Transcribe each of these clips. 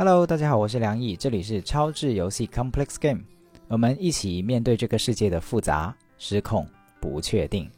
hello 大家好，我是梁毅，这里是超智游戏 complex game 我们一起面对这个世界的复杂、失控、不确定。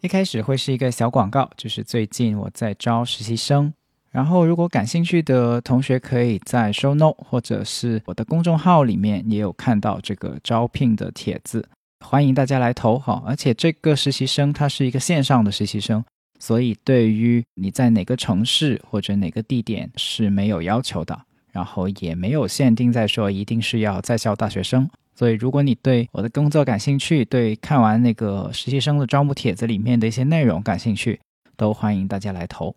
一开始会是一个小广告，就是最近我在招实习生，然后如果感兴趣的同学可以在 show note 或者是我的公众号里面也有看到这个招聘的帖子。欢迎大家来投哈。而且这个实习生他是一个线上的实习生，所以对于你在哪个城市或者哪个地点是没有要求的，然后也没有限定在说一定是要在校大学生。所以，如果你对我的工作感兴趣，对看完那个实习生的招募帖子里面的一些内容感兴趣，都欢迎大家来投。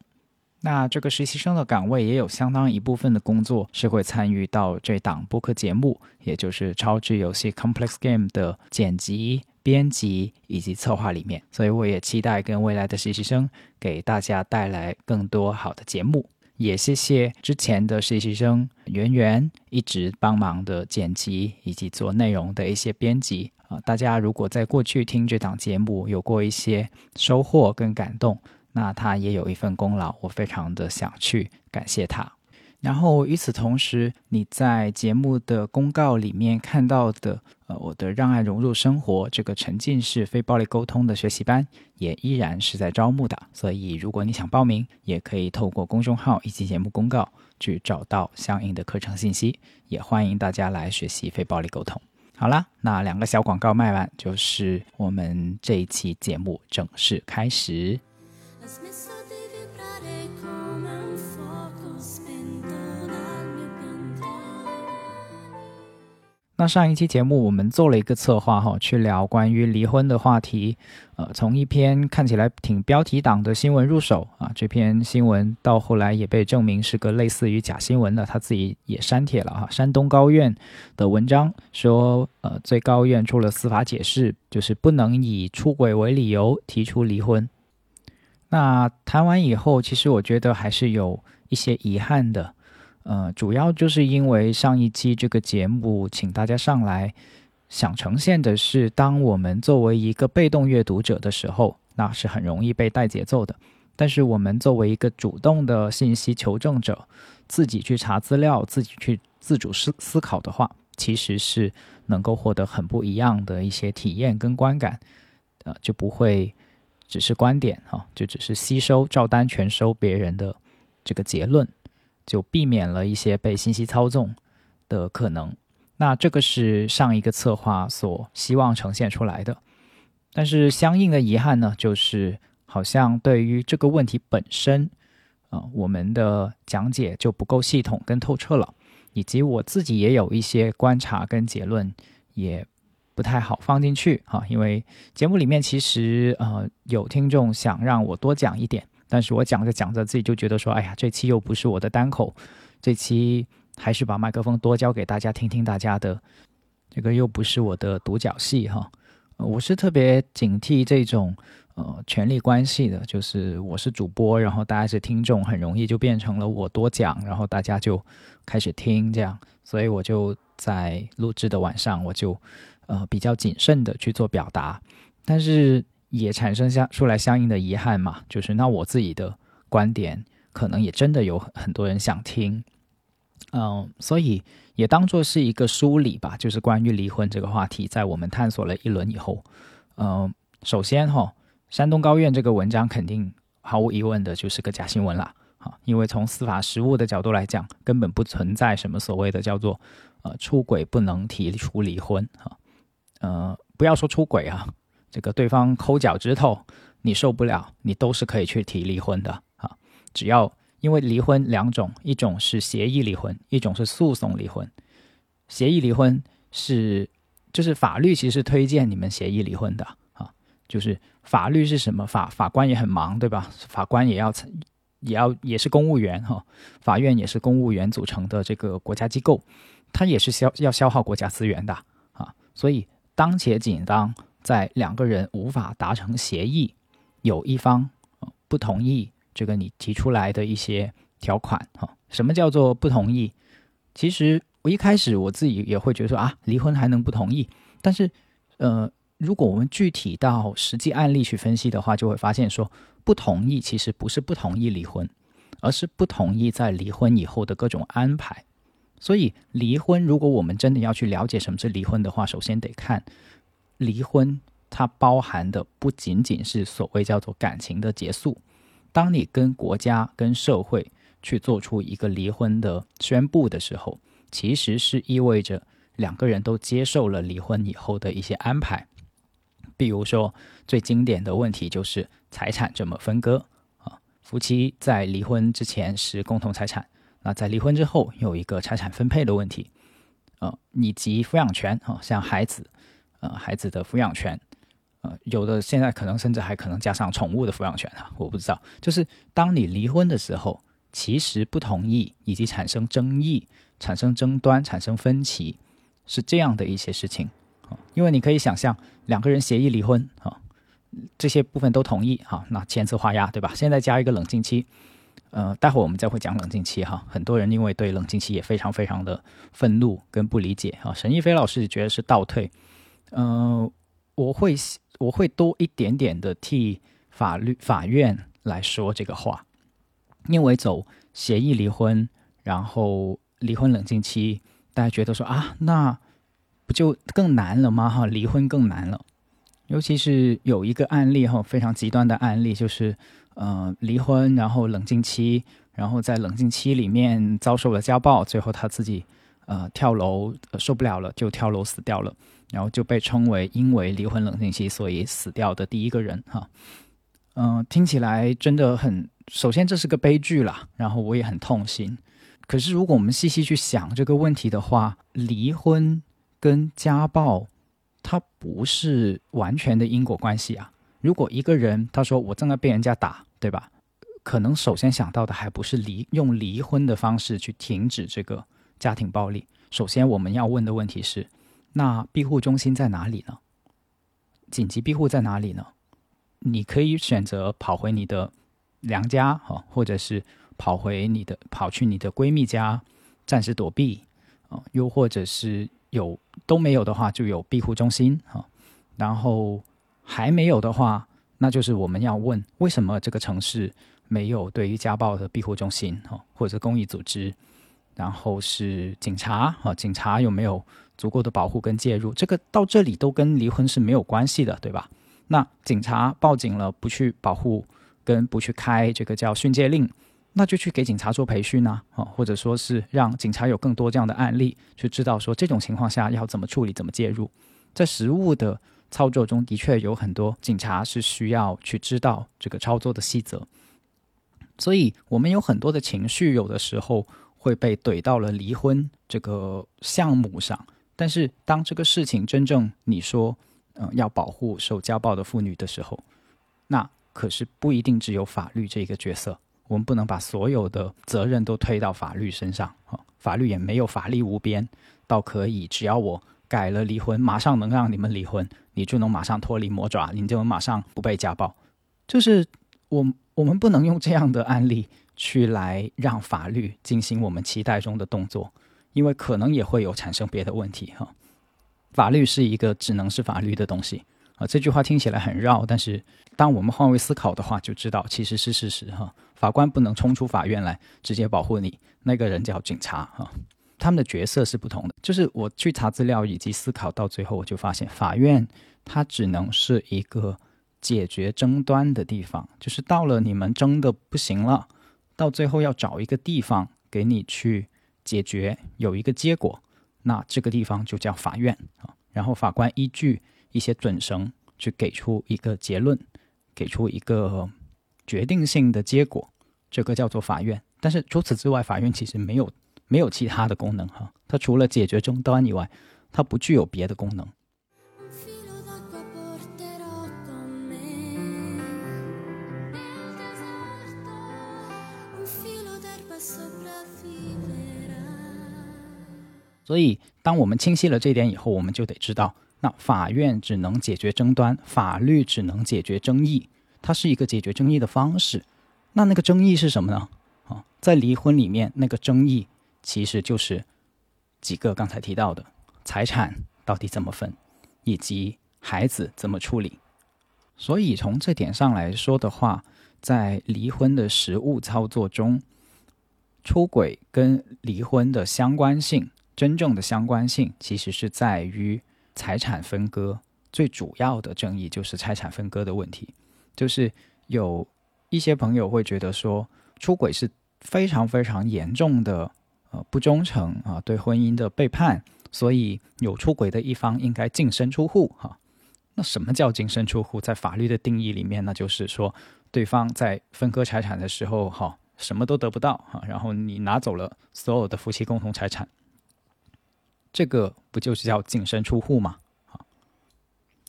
那这个实习生的岗位也有相当一部分的工作是会参与到这档播客节目，也就是超智游戏 Complex Game 的剪辑、编辑以及策划里面。所以我也期待跟未来的实习生给大家带来更多好的节目。也谢谢之前的实习生圆圆一直帮忙的剪辑以及做内容的一些编辑啊、大家如果在过去听这档节目有过一些收获跟感动，那他也有一份功劳，我非常的想去感谢他。然后与此同时，你在节目的公告里面看到的，呃，我的让爱融入生活这个沉浸式非暴力沟通的学习班，也依然是在招募的。所以，如果你想报名，也可以透过公众号以及节目公告去找到相应的课程信息。也欢迎大家来学习非暴力沟通。好啦，那两个小广告卖完，就是我们这一期节目正式开始。那上一期节目我们做了一个策划哈，去聊关于离婚的话题。呃，从一篇看起来挺标题党的新闻入手啊，这篇新闻到后来也被证明是个类似于假新闻的，他自己也删帖了哈。山东高院的文章说，呃，最高院出了司法解释，就是不能以出轨为理由提出离婚。那谈完以后，其实我觉得还是有一些遗憾的。呃，主要就是因为上一期这个节目，请大家上来，想呈现的是，当我们作为一个被动阅读者的时候，那是很容易被带节奏的。但是我们作为一个主动的信息求证者，自己去查资料，自己去自主思思考的话，其实是能够获得很不一样的一些体验跟观感，呃，就不会只是观点哈、就只是吸收照单全收别人的这个结论。就避免了一些被信息操纵的可能。那这个是上一个策划所希望呈现出来的，但是相应的遗憾呢，就是好像对于这个问题本身，啊、我们的讲解就不够系统跟透彻了，以及我自己也有一些观察跟结论也不太好放进去哈、因为节目里面其实呃有听众想让我多讲一点。但是我讲着讲着，自己就觉得说，哎呀，这期又不是我的单口，这期还是把麦克风多交给大家听听大家的，这个又不是我的独角戏哈。我是特别警惕这种呃权力关系的，就是我是主播，然后大家是听众，很容易就变成了我多讲，然后大家就开始听这样，所以我就在录制的晚上，我就呃比较谨慎的去做表达，但是。也产生相出来相应的遗憾嘛，就是那我自己的观点可能也真的有很多人想听，嗯，所以也当做是一个梳理吧，就是关于离婚这个话题，在我们探索了一轮以后，嗯，首先哈，山东高院这个文章肯定毫无疑问的就是个假新闻啦，啊，因为从司法实务的角度来讲，根本不存在什么所谓的叫做呃出轨不能提出离婚哈，呃，不要说出轨啊。这个对方抠脚趾头，你受不了，你都是可以去提离婚的啊。只要因为离婚两种，一种是协议离婚，一种是诉讼离婚。协议离婚是就是法律其实推荐你们协议离婚的啊，就是法律是什么法法官也很忙对吧？法官也要也要也是公务员哈，法院也是公务员组成的这个国家机构，它也是消要消耗国家资源的啊。所以当且仅当在两个人无法达成协议，有一方不同意这个你提出来的一些条款哈。什么叫做不同意？其实我一开始我自己也会觉得说啊，离婚还能不同意？但是呃。如果我们具体到实际案例去分析的话，就会发现说，不同意其实不是不同意离婚，而是不同意在离婚以后的各种安排。所以，离婚如果我们真的要去了解什么是离婚的话，首先得看离婚它包含的不仅仅是所谓叫做感情的结束。当你跟国家、跟社会去做出一个离婚的宣布的时候，其实是意味着两个人都接受了离婚以后的一些安排。比如说，最经典的问题就是财产怎么分割啊？夫妻在离婚之前是共同财产，啊在离婚之后有一个财产分配的问题，呃，以及抚养权啊，像孩子，呃，孩子的抚养权，呃，有的现在可能甚至还可能加上宠物的抚养权啊，我不知道。就是当你离婚的时候，其实不同意以及产生争议、产生争端、产生分歧，是这样的一些事情。因为你可以想象，两个人协议离婚啊，这些部分都同意哈，那签字画押，对吧？现在加一个冷静期，呃，待会儿我们再会讲冷静期哈。很多人因为对冷静期也非常非常的愤怒跟不理解哈。沈一飞老师觉得是倒退，呃，我会我会多一点点的替法律法院来说这个话，因为走协议离婚，然后离婚冷静期，大家觉得说啊，那。不就更难了吗？哈，离婚更难了，尤其是有一个案例哈，非常极端的案例，就是呃离婚，然后冷静期，然后在冷静期里面遭受了家暴，最后他自己呃跳楼受不了了，就跳楼死掉了，然后就被称为因为离婚冷静期所以死掉的第一个人哈。嗯，听起来真的很，首先这是个悲剧啦，然后我也很痛心。可是如果我们细细去想这个问题的话，离婚。跟家暴，它不是完全的因果关系啊。如果一个人他说我正在被人家打，对吧？可能首先想到的还不是离用离婚的方式去停止这个家庭暴力。首先我们要问的问题是：那庇护中心在哪里呢？紧急庇护在哪里呢？你可以选择跑回你的娘家，哈，或者是跑回你的跑去你的闺蜜家暂时躲避，啊，又或者是。有都没有的话，就有庇护中心哈。然后还没有的话，那就是我们要问为什么这个城市没有对于家暴的庇护中心哈，或者是公益组织。然后是警察哈，警察有没有足够的保护跟介入？这个到这里都跟离婚是没有关系的，对吧？那警察报警了，不去保护跟不去开这个叫训诫令。那就去给警察做培训呢，啊，或者说是让警察有更多这样的案例，去知道说这种情况下要怎么处理、怎么介入。在实务的操作中，的确有很多警察是需要去知道这个操作的细则。所以，我们有很多的情绪，有的时候会被怼到了离婚这个项目上。但是，当这个事情真正你说，嗯，要保护受家暴的妇女的时候，那可是不一定只有法律这个角色。我们不能把所有的责任都推到法律身上啊！法律也没有法力无边，倒可以只要我改了离婚，马上能让你们离婚，你就能马上脱离魔爪，你就能马上不被家暴。就是我我们不能用这样的案例去来让法律进行我们期待中的动作，因为可能也会有产生别的问题哈。法律是一个只能是法律的东西。啊，这句话听起来很绕，但是当我们换位思考的话，就知道其实是事实哈。法官不能冲出法院来直接保护你，那个人叫警察哈。他们的角色是不同的。就是我去查资料以及思考到最后，我就发现法院它只能是一个解决争端的地方，就是到了你们争的不行了，到最后要找一个地方给你去解决，有一个结果，那这个地方就叫法院啊。然后法官依据。一些准绳去给出一个结论，给出一个决定性的结果，这个叫做法院。但是除此之外，法院其实没有没有其他的功能哈。它除了解决争端以外，它不具有别的功能。所以，当我们清晰了这点以后，我们就得知道，那法院只能解决争端，法律只能解决争议，它是一个解决争议的方式。那那个争议是什么呢？啊，在离婚里面，那个争议其实就是几个刚才提到的财产到底怎么分，以及孩子怎么处理。所以从这点上来说的话，在离婚的实务操作中，出轨跟离婚的相关性。真正的相关性其实是在于财产分割，最主要的争议就是财产分割的问题。就是有一些朋友会觉得说，出轨是非常非常严重的呃不忠诚啊，对婚姻的背叛，所以有出轨的一方应该净身出户哈。那什么叫净身出户？在法律的定义里面，那就是说对方在分割财产的时候哈，什么都得不到哈，然后你拿走了所有的夫妻共同财产。这个不就是叫净身出户吗？啊，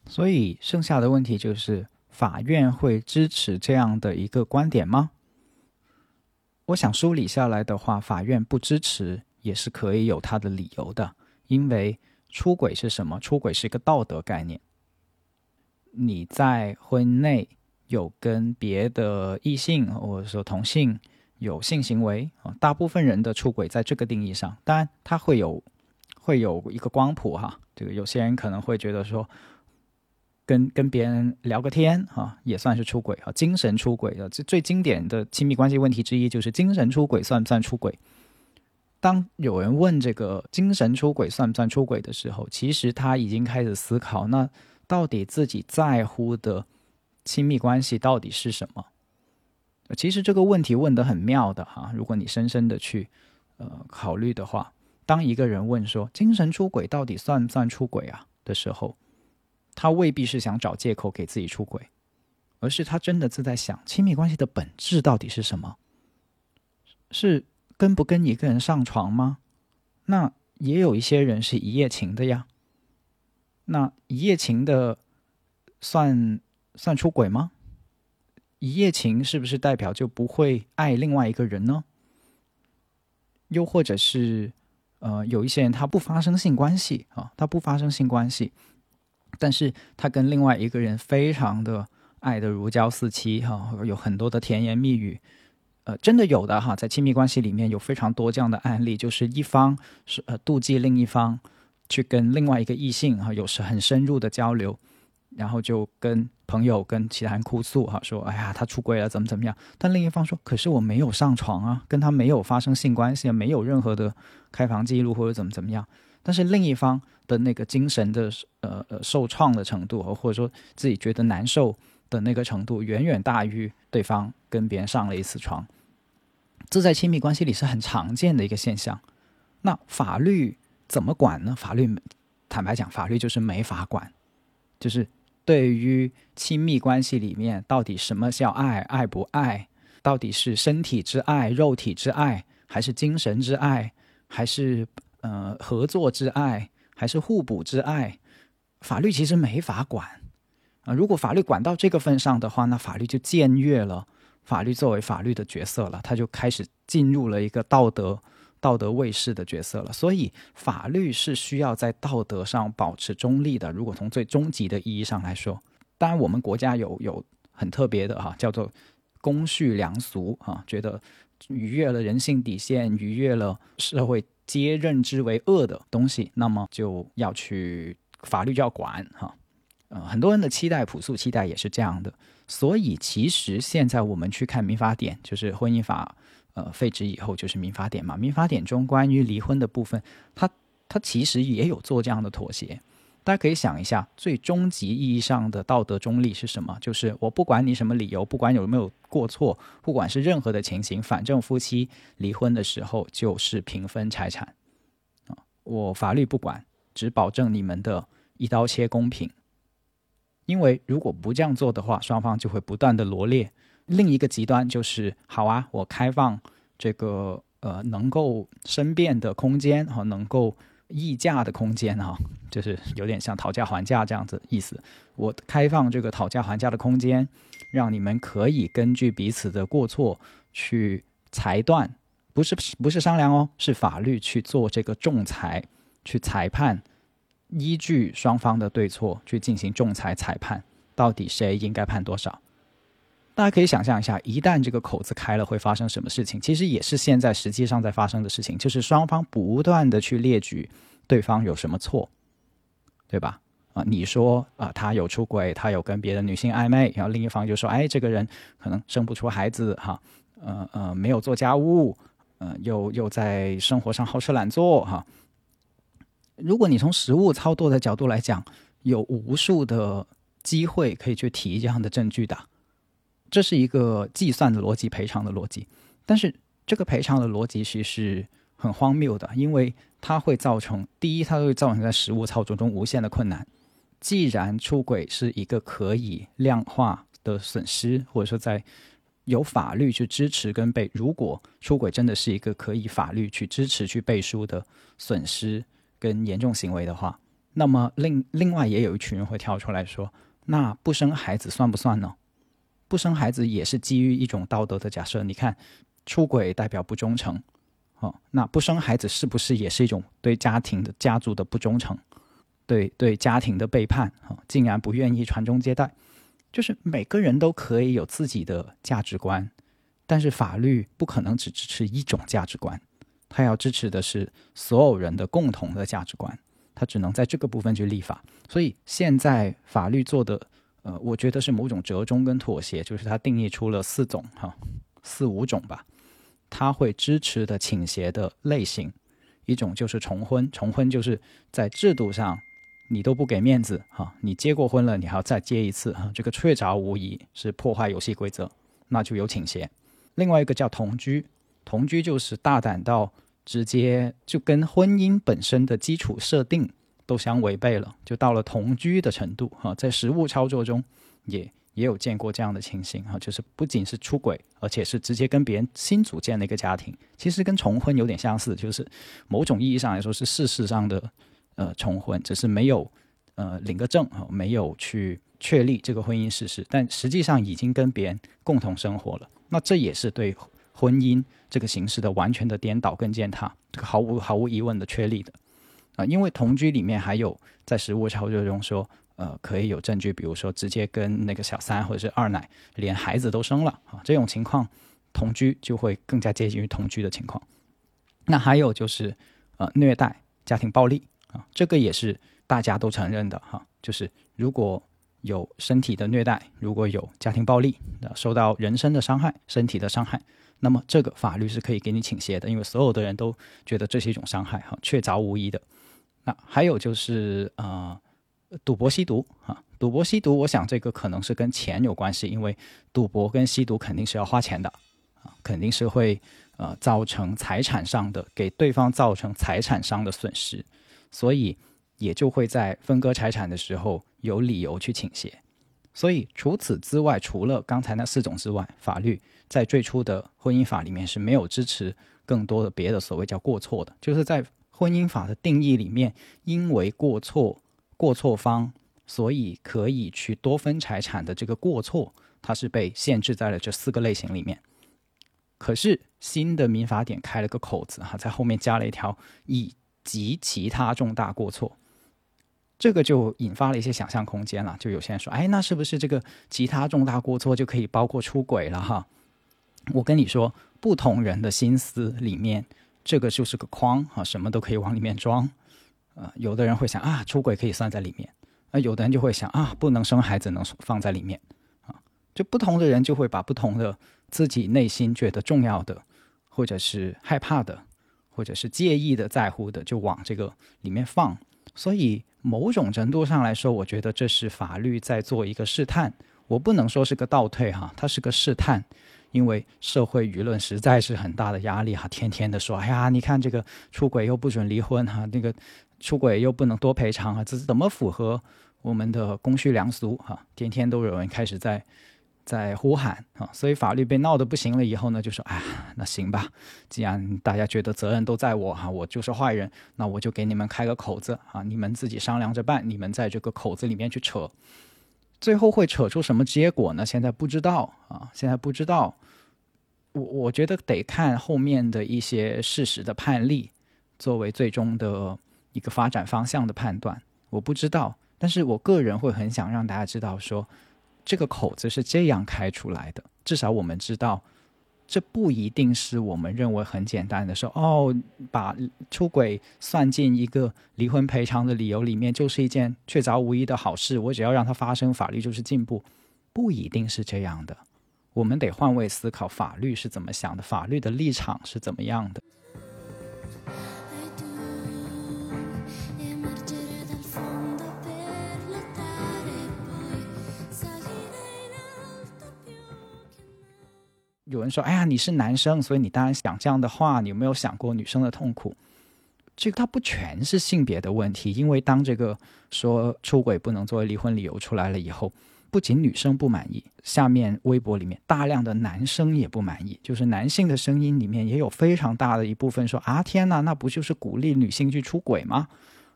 所以剩下的问题就是，法院会支持这样的一个观点吗？我想梳理下来的话，法院不支持也是可以有他的理由的，因为出轨是什么？出轨是一个道德概念。你在婚内有跟别的异性或者说同性有性行为啊，大部分人的出轨在这个定义上，当然他会有。会有一个光谱哈，这个有些人可能会觉得说，跟跟别人聊个天哈，也算是出轨哈，精神出轨的这最经典的亲密关系问题之一就是精神出轨算不算出轨？当有人问这个精神出轨算不算出轨的时候，其实他已经开始思考，那到底自己在乎的亲密关系到底是什么？其实这个问题问得很妙的哈，如果你深深的去呃考虑的话。当一个人问说“精神出轨到底算不算出轨啊”的时候，他未必是想找借口给自己出轨，而是他真的是在想亲密关系的本质到底是什么？是跟不跟一个人上床吗？那也有一些人是一夜情的呀。那一夜情的算算出轨吗？一夜情是不是代表就不会爱另外一个人呢？又或者是？呃，有一些人他不发生性关系啊，他不发生性关系，但是他跟另外一个人非常的爱的如胶似漆哈，有很多的甜言蜜语，呃，真的有的哈，在亲密关系里面有非常多这样的案例，就是一方是呃妒忌另一方，去跟另外一个异性哈，有时很深入的交流。然后就跟朋友、跟其他人哭诉，哈，说：“哎呀，他出轨了，怎么怎么样？”但另一方说：“可是我没有上床啊，跟他没有发生性关系，没有任何的开房记录或者怎么怎么样。”但是另一方的那个精神的呃呃受创的程度，或者说自己觉得难受的那个程度，远远大于对方跟别人上了一次床。这在亲密关系里是很常见的一个现象。那法律怎么管呢？法律坦白讲，法律就是没法管，就是。对于亲密关系里面，到底什么叫爱？爱不爱？到底是身体之爱、肉体之爱，还是精神之爱，还是呃合作之爱，还是互补之爱？法律其实没法管啊！如果法律管到这个份上的话，那法律就僭越了法律作为法律的角色了，他就开始进入了一个道德。道德卫士的角色了，所以法律是需要在道德上保持中立的。如果从最终极的意义上来说，当然我们国家有有很特别的哈，叫做公序良俗啊，觉得逾越了人性底线，逾越了社会皆认知为恶的东西，那么就要去法律就要管哈。呃，很多人的期待，朴素期待也是这样的。所以其实现在我们去看民法典，就是婚姻法。呃，废止以后就是民法典嘛。民法典中关于离婚的部分，它它其实也有做这样的妥协。大家可以想一下，最终极意义上的道德中立是什么？就是我不管你什么理由，不管有没有过错，不管是任何的情形，反正夫妻离婚的时候就是平分财产啊。我法律不管，只保证你们的一刀切公平。因为如果不这样做的话，双方就会不断的罗列。另一个极端就是，好啊，我开放这个呃能够申辩的空间和能够议价的空间哈，就是有点像讨价还价这样子意思。我开放这个讨价还价的空间，让你们可以根据彼此的过错去裁断不是不是商量哦，是法律去做这个仲裁，去裁判，依据双方的对错去进行仲裁裁判，到底谁应该判多少？大家可以想象一下，一旦这个口子开了，会发生什么事情？其实也是现在实际上在发生的事情，就是双方不断的去列举对方有什么错，对吧？啊，你说啊，他有出轨，他有跟别的女性暧昧，然后另一方就说，哎，这个人可能生不出孩子，哈，呃呃，没有做家务，嗯，又又在生活上好吃懒做，哈。如果你从实物操作的角度来讲，有无数的机会可以去提这样的证据的。这是一个计算的逻辑，赔偿的逻辑，但是这个赔偿的逻辑其实是很荒谬的，因为它会造成第一，它会造成在实物操作中无限的困难。既然出轨是一个可以量化的损失，或者说在有法律去支持跟被，如果出轨真的是一个可以法律去支持去背书的损失跟严重行为的话，那么另另外也有一群人会跳出来说，那不生孩子算不算呢？不生孩子也是基于一种道德的假设。你看，出轨代表不忠诚，哦，那不生孩子是不是也是一种对家庭的家族的不忠诚，对对家庭的背叛？啊，竟然不愿意传宗接代，就是每个人都可以有自己的价值观，但是法律不可能只支持一种价值观，它要支持的是所有人的共同的价值观，它只能在这个部分去立法。所以现在法律做的。呃，我觉得是某种折中跟妥协，就是它定义出了四种哈，四五种吧，它会支持的倾斜的类型，一种就是重婚，重婚就是在制度上你都不给面子哈，你结过婚了，你还要再结一次哈，这个确凿无疑是破坏游戏规则，那就有倾斜。另外一个叫同居，同居就是大胆到直接就跟婚姻本身的基础设定。都相违背了，就到了同居的程度哈，在实物操作中也也有见过这样的情形哈，就是不仅是出轨，而且是直接跟别人新组建了一个家庭，其实跟重婚有点相似，就是某种意义上来说是事实上的呃重婚，只是没有呃领个证啊，没有去确立这个婚姻事实，但实际上已经跟别人共同生活了，那这也是对婚姻这个形式的完全的颠倒跟践踏，这个毫无毫无疑问的确立的。啊，因为同居里面还有在实物操作中说，呃，可以有证据，比如说直接跟那个小三或者是二奶连孩子都生了啊，这种情况同居就会更加接近于同居的情况。那还有就是呃虐待、家庭暴力啊，这个也是大家都承认的哈，就是如果有身体的虐待，如果有家庭暴力，受到人身的伤害、身体的伤害。那么这个法律是可以给你倾斜的，因为所有的人都觉得这是一种伤害，哈，确凿无疑的。那还有就是呃，赌博吸毒啊，赌博吸毒，我想这个可能是跟钱有关系，因为赌博跟吸毒肯定是要花钱的啊，肯定是会呃造成财产上的给对方造成财产上的损失，所以也就会在分割财产的时候有理由去倾斜。所以除此之外，除了刚才那四种之外，法律。在最初的婚姻法里面是没有支持更多的别的所谓叫过错的，就是在婚姻法的定义里面，因为过错过错方，所以可以去多分财产的这个过错，它是被限制在了这四个类型里面。可是新的民法典开了个口子哈，在后面加了一条以及其他重大过错，这个就引发了一些想象空间了。就有些人说，哎，那是不是这个其他重大过错就可以包括出轨了哈？我跟你说，不同人的心思里面，这个就是个框啊，什么都可以往里面装。呃，有的人会想啊，出轨可以算在里面；啊，有的人就会想啊，不能生孩子能放在里面。啊，就不同的人就会把不同的自己内心觉得重要的，或者是害怕的，或者是介意的、在乎的，就往这个里面放。所以某种程度上来说，我觉得这是法律在做一个试探。我不能说是个倒退哈，它是个试探。因为社会舆论实在是很大的压力哈，天天的说，哎呀，你看这个出轨又不准离婚哈，那个出轨又不能多赔偿啊，这是怎么符合我们的公序良俗哈？天天都有人开始在在呼喊啊，所以法律被闹得不行了以后呢，就说，哎，那行吧，既然大家觉得责任都在我哈，我就是坏人，那我就给你们开个口子啊，你们自己商量着办，你们在这个口子里面去扯。最后会扯出什么结果呢？现在不知道啊，现在不知道。我我觉得得看后面的一些事实的判例，作为最终的一个发展方向的判断。我不知道，但是我个人会很想让大家知道，说这个口子是这样开出来的。至少我们知道，这不一定是我们认为很简单的说哦，把出轨算进一个离婚赔偿的理由里面，就是一件确凿无疑的好事。我只要让它发生，法律就是进步，不一定是这样的。我们得换位思考，法律是怎么想的，法律的立场是怎么样的。有人说：“哎呀，你是男生，所以你当然讲这样的话。你有没有想过女生的痛苦？这个它不全是性别的问题，因为当这个说出轨不能作为离婚理由出来了以后，不仅女生不满意，下面微博里面大量的男生也不满意。就是男性的声音里面也有非常大的一部分说：啊，天哪，那不就是鼓励女性去出轨吗？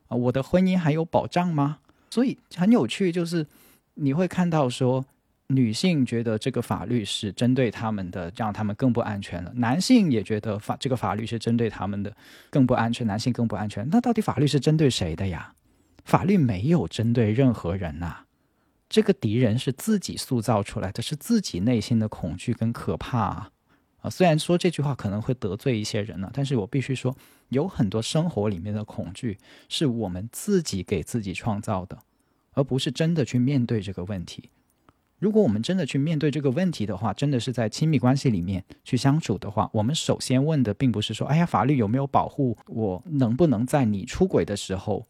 啊，我的婚姻还有保障吗？所以很有趣，就是你会看到说。”女性觉得这个法律是针对他们的，让他们更不安全了。男性也觉得法这个法律是针对他们的，更不安全。男性更不安全。那到底法律是针对谁的呀？法律没有针对任何人呐。这个敌人是自己塑造出来的，是自己内心的恐惧跟可怕啊！啊，虽然说这句话可能会得罪一些人呢，但是我必须说，有很多生活里面的恐惧是我们自己给自己创造的，而不是真的去面对这个问题。如果我们真的去面对这个问题的话，真的是在亲密关系里面去相处的话，我们首先问的并不是说，哎呀，法律有没有保护我，能不能在你出轨的时候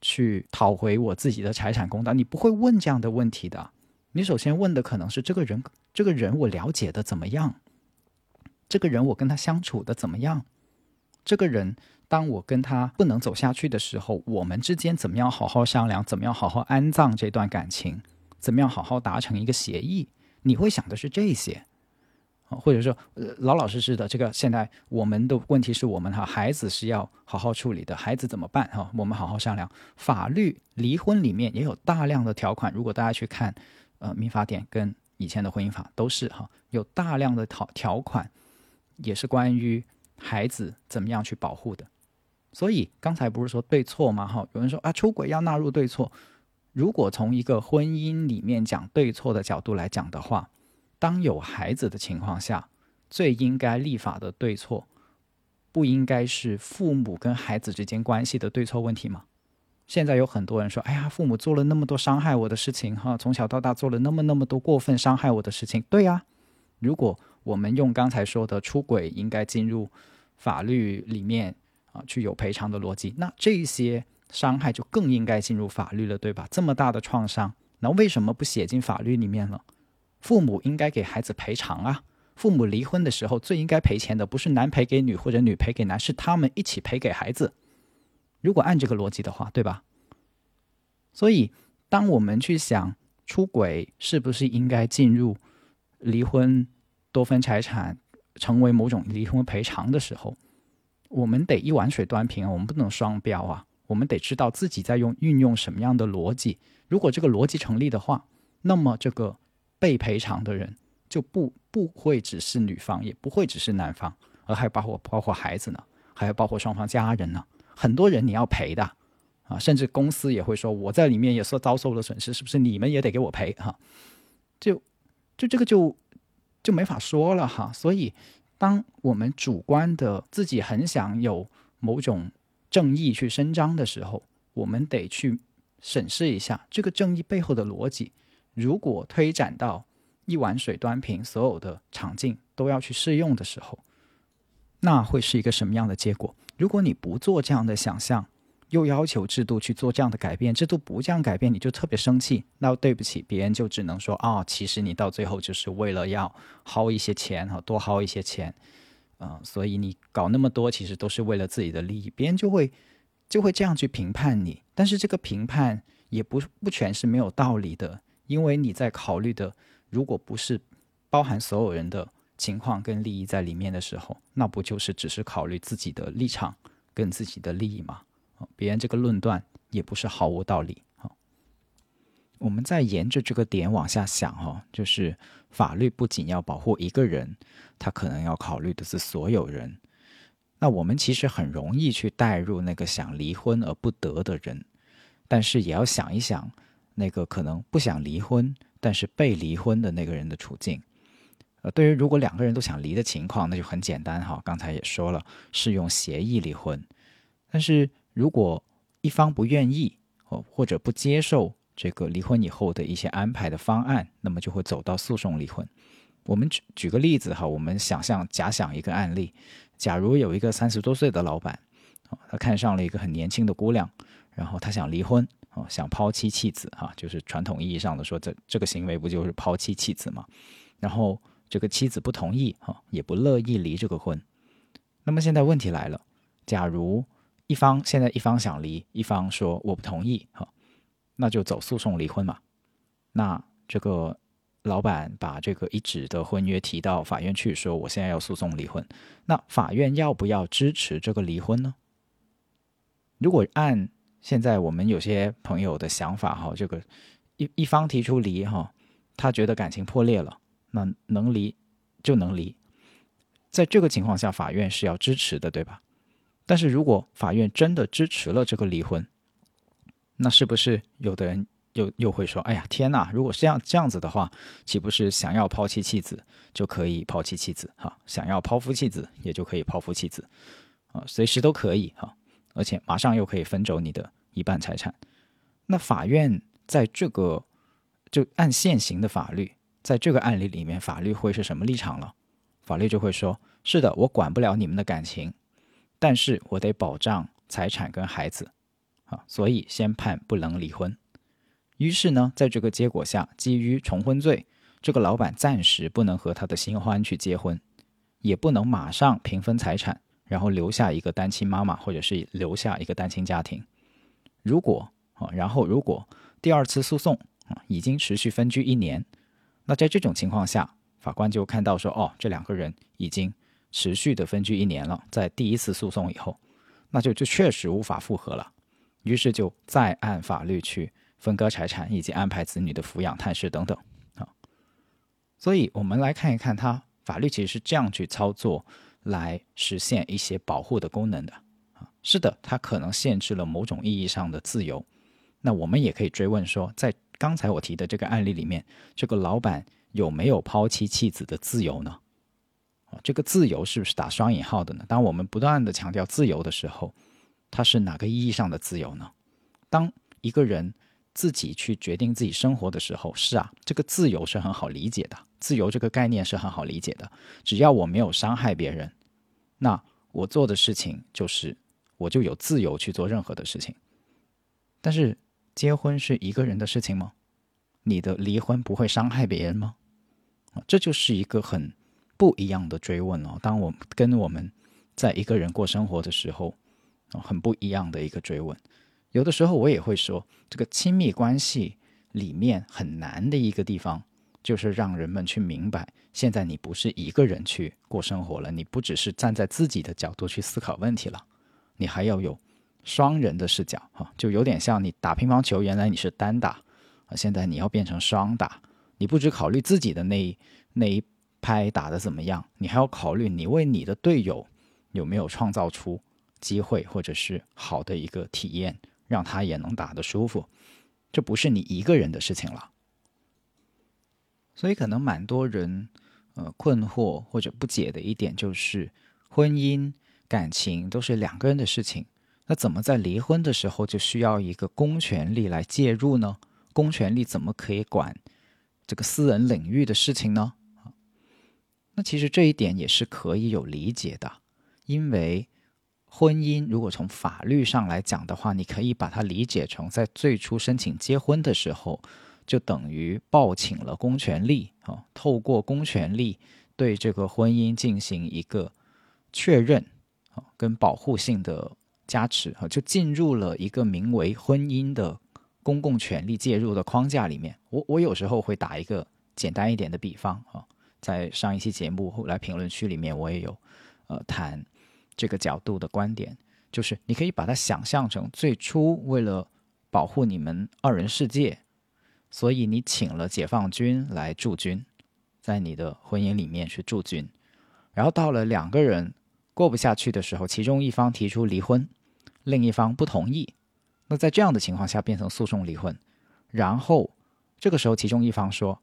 去讨回我自己的财产公道？你不会问这样的问题的。你首先问的可能是这个人，这个人我了解的怎么样？这个人我跟他相处的怎么样？这个人当我跟他不能走下去的时候，我们之间怎么样好好商量？怎么样好好安葬这段感情？怎么样好好达成一个协议？你会想的是这些，或者说老老实实的。这个现在我们的问题是我们哈孩子是要好好处理的，孩子怎么办哈？我们好好商量。法律离婚里面也有大量的条款，如果大家去看呃民法典跟以前的婚姻法都是哈有大量的条条款，也是关于孩子怎么样去保护的。所以刚才不是说对错吗？哈，有人说啊出轨要纳入对错。如果从一个婚姻里面讲对错的角度来讲的话，当有孩子的情况下，最应该立法的对错，不应该是父母跟孩子之间关系的对错问题吗？现在有很多人说：“哎呀，父母做了那么多伤害我的事情，哈，从小到大做了那么那么多过分伤害我的事情。”对呀，如果我们用刚才说的出轨应该进入法律里面啊，去有赔偿的逻辑，那这些。伤害就更应该进入法律了，对吧？这么大的创伤，那为什么不写进法律里面了？父母应该给孩子赔偿啊！父母离婚的时候，最应该赔钱的不是男赔给女或者女赔给男，是他们一起赔给孩子。如果按这个逻辑的话，对吧？所以，当我们去想出轨是不是应该进入离婚多分财产，成为某种离婚赔偿的时候，我们得一碗水端平啊！我们不能双标啊！我们得知道自己在用运用什么样的逻辑。如果这个逻辑成立的话，那么这个被赔偿的人就不不会只是女方，也不会只是男方，而还包括包括孩子呢，还有包括双方家人呢。很多人你要赔的啊，甚至公司也会说我在里面也是遭受了损失，是不是你们也得给我赔哈？就就这个就就没法说了哈。所以，当我们主观的自己很想有某种。正义去伸张的时候，我们得去审视一下这个正义背后的逻辑。如果推展到一碗水端平，所有的场景都要去适用的时候，那会是一个什么样的结果？如果你不做这样的想象，又要求制度去做这样的改变，制度不这样改变，你就特别生气。那对不起，别人就只能说啊，其实你到最后就是为了要薅一些钱哈，多薅一些钱。啊，所以你搞那么多，其实都是为了自己的利益，别人就会就会这样去评判你。但是这个评判也不不全是没有道理的，因为你在考虑的，如果不是包含所有人的情况跟利益在里面的时候，那不就是只是考虑自己的立场跟自己的利益吗？别人这个论断也不是毫无道理。我们再沿着这个点往下想哈，就是法律不仅要保护一个人，他可能要考虑的是所有人。那我们其实很容易去带入那个想离婚而不得的人，但是也要想一想那个可能不想离婚但是被离婚的那个人的处境。呃，对于如果两个人都想离的情况，那就很简单哈。刚才也说了，是用协议离婚。但是如果一方不愿意哦，或者不接受这个离婚以后的一些安排的方案，那么就会走到诉讼离婚。我们举举个例子哈，我们想象假想一个案例。假如有一个三十多岁的老板，啊，他看上了一个很年轻的姑娘，然后他想离婚，啊，想抛妻弃子，哈，就是传统意义上的说，这这个行为不就是抛妻弃子吗？然后这个妻子不同意，哈，也不乐意离这个婚。那么现在问题来了，假如一方现在一方想离，一方说我不同意，哈，那就走诉讼离婚嘛。那这个。老板把这个一纸的婚约提到法院去，说我现在要诉讼离婚，那法院要不要支持这个离婚呢？如果按现在我们有些朋友的想法哈，这个一一方提出离哈，他觉得感情破裂了，那能离就能离，在这个情况下，法院是要支持的，对吧？但是如果法院真的支持了这个离婚，那是不是有的人？又又会说：“哎呀，天哪！如果是这样这样子的话，岂不是想要抛弃妻子就可以抛弃妻子？哈，想要抛夫弃子也就可以抛夫弃子，啊，随时都可以哈，而且马上又可以分走你的一半财产。那法院在这个就按现行的法律，在这个案例里面，法律会是什么立场了？法律就会说：是的，我管不了你们的感情，但是我得保障财产跟孩子，啊，所以先判不能离婚。”于是呢，在这个结果下，基于重婚罪，这个老板暂时不能和他的新欢去结婚，也不能马上平分财产，然后留下一个单亲妈妈，或者是留下一个单亲家庭。如果啊，然后如果第二次诉讼啊已经持续分居一年，那在这种情况下，法官就看到说，哦，这两个人已经持续的分居一年了，在第一次诉讼以后，那就就确实无法复合了。于是就再按法律去。分割财产以及安排子女的抚养、探视等等啊，所以我们来看一看，它法律其实是这样去操作来实现一些保护的功能的啊。是的，它可能限制了某种意义上的自由。那我们也可以追问说，在刚才我提的这个案例里面，这个老板有没有抛妻弃子的自由呢？啊，这个自由是不是打双引号的呢？当我们不断的强调自由的时候，它是哪个意义上的自由呢？当一个人自己去决定自己生活的时候，是啊，这个自由是很好理解的。自由这个概念是很好理解的，只要我没有伤害别人，那我做的事情就是我就有自由去做任何的事情。但是结婚是一个人的事情吗？你的离婚不会伤害别人吗？啊，这就是一个很不一样的追问哦。当我跟我们在一个人过生活的时候，很不一样的一个追问。有的时候我也会说，这个亲密关系里面很难的一个地方，就是让人们去明白，现在你不是一个人去过生活了，你不只是站在自己的角度去思考问题了，你还要有双人的视角，哈，就有点像你打乒乓球，原来你是单打，啊，现在你要变成双打，你不只考虑自己的那一那一拍打的怎么样，你还要考虑你为你的队友有没有创造出机会或者是好的一个体验。让他也能打得舒服，这不是你一个人的事情了。所以，可能蛮多人呃困惑或者不解的一点就是，婚姻感情都是两个人的事情，那怎么在离婚的时候就需要一个公权力来介入呢？公权力怎么可以管这个私人领域的事情呢？那其实这一点也是可以有理解的，因为。婚姻如果从法律上来讲的话，你可以把它理解成在最初申请结婚的时候，就等于报请了公权力啊，透过公权力对这个婚姻进行一个确认啊，跟保护性的加持啊，就进入了一个名为婚姻的公共权力介入的框架里面。我我有时候会打一个简单一点的比方啊，在上一期节目后来评论区里面我也有呃谈。这个角度的观点，就是你可以把它想象成最初为了保护你们二人世界所以你请了解放军来驻军，在你的婚姻里面去驻军，然后到了两个人过不下去的时候，其中一方提出离婚，另一方不同意，那在这样的情况下变成诉讼离婚，然后这个时候其中一方说：“